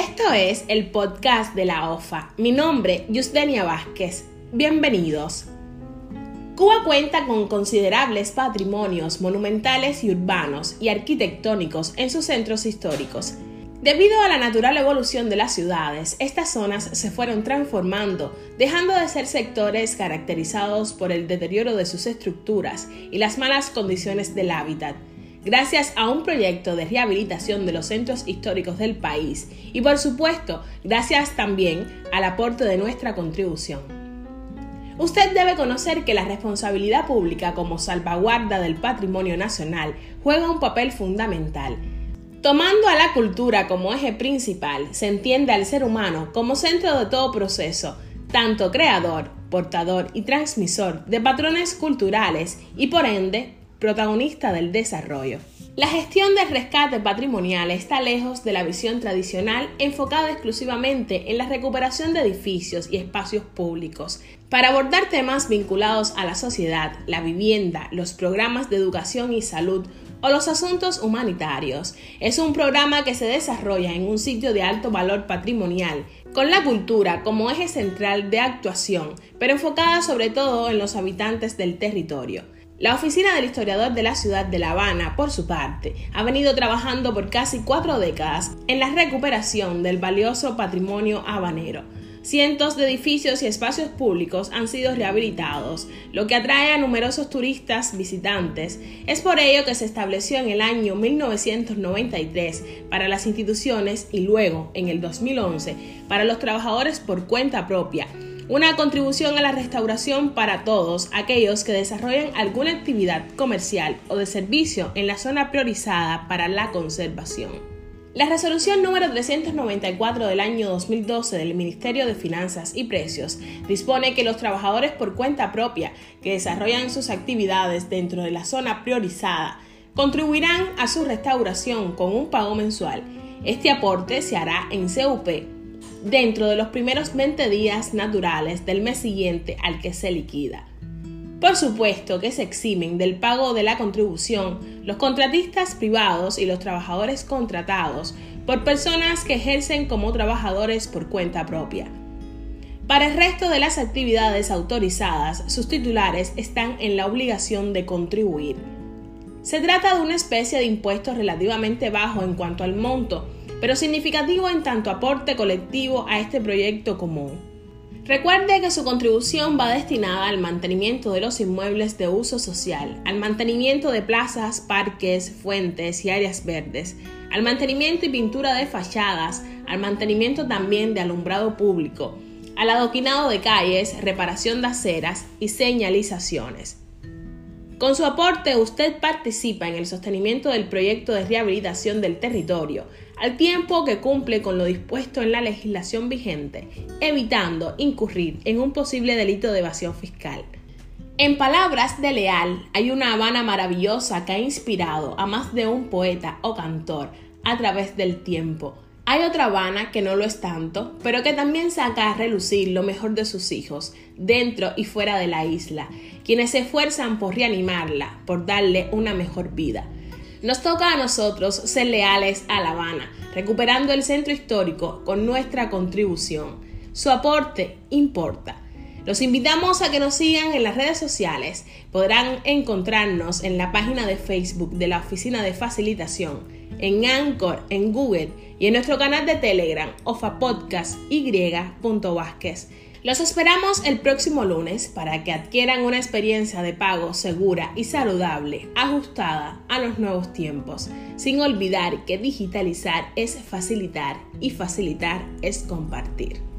Esto es el podcast de la OFA. Mi nombre, Yusdenia Vázquez. Bienvenidos. Cuba cuenta con considerables patrimonios monumentales y urbanos y arquitectónicos en sus centros históricos. Debido a la natural evolución de las ciudades, estas zonas se fueron transformando, dejando de ser sectores caracterizados por el deterioro de sus estructuras y las malas condiciones del hábitat, gracias a un proyecto de rehabilitación de los centros históricos del país y por supuesto gracias también al aporte de nuestra contribución. Usted debe conocer que la responsabilidad pública como salvaguarda del patrimonio nacional juega un papel fundamental Tomando a la cultura como eje principal, se entiende al ser humano como centro de todo proceso, tanto creador, portador y transmisor de patrones culturales y por ende protagonista del desarrollo. La gestión del rescate patrimonial está lejos de la visión tradicional enfocada exclusivamente en la recuperación de edificios y espacios públicos. Para abordar temas vinculados a la sociedad, la vivienda, los programas de educación y salud, o los asuntos humanitarios. Es un programa que se desarrolla en un sitio de alto valor patrimonial, con la cultura como eje central de actuación, pero enfocada sobre todo en los habitantes del territorio. La oficina del historiador de la ciudad de La Habana, por su parte, ha venido trabajando por casi cuatro décadas en la recuperación del valioso patrimonio habanero Cientos de edificios y espacios públicos han sido rehabilitados, lo que atrae a numerosos turistas visitantes. Es por ello que se estableció en el año 1993 para las instituciones y luego, en el 2011, para los trabajadores por cuenta propia, una contribución a la restauración para todos aquellos que desarrollan alguna actividad comercial o de servicio en la zona priorizada para la conservación. La resolución número 394 del año 2012 del Ministerio de Finanzas y Precios dispone que los trabajadores por cuenta propia que desarrollan sus actividades dentro de la zona priorizada contribuirán a su restauración con un pago mensual. Este aporte se hará en CUP dentro de los primeros 20 días naturales del mes siguiente al que se liquida. Por supuesto que se eximen del pago de la contribución los contratistas privados y los trabajadores contratados por personas que ejercen como trabajadores por cuenta propia. Para el resto de las actividades autorizadas, sus titulares están en la obligación de contribuir. Se trata de una especie de impuesto relativamente bajo en cuanto al monto, pero significativo en tanto aporte colectivo a este proyecto común. Recuerde que su contribución va destinada al mantenimiento de los inmuebles de uso social, al mantenimiento de plazas, parques, fuentes y áreas verdes, al mantenimiento y pintura de fachadas, al mantenimiento también de alumbrado público, al adoquinado de calles, reparación de aceras y señalizaciones. Con su aporte usted participa en el sostenimiento del proyecto de rehabilitación del territorio, al tiempo que cumple con lo dispuesto en la legislación vigente, evitando incurrir en un posible delito de evasión fiscal. En palabras de Leal, hay una Habana maravillosa que ha inspirado a más de un poeta o cantor a través del tiempo, hay otra Habana que no lo es tanto, pero que también saca a relucir lo mejor de sus hijos, dentro y fuera de la isla, quienes se esfuerzan por reanimarla, por darle una mejor vida. Nos toca a nosotros ser leales a La Habana, recuperando el centro histórico con nuestra contribución. Su aporte importa. Los invitamos a que nos sigan en las redes sociales. Podrán encontrarnos en la página de Facebook de la Oficina de Facilitación en Anchor, en Google y en nuestro canal de Telegram, ofapodcasty.vázquez. Los esperamos el próximo lunes para que adquieran una experiencia de pago segura y saludable, ajustada a los nuevos tiempos, sin olvidar que digitalizar es facilitar y facilitar es compartir.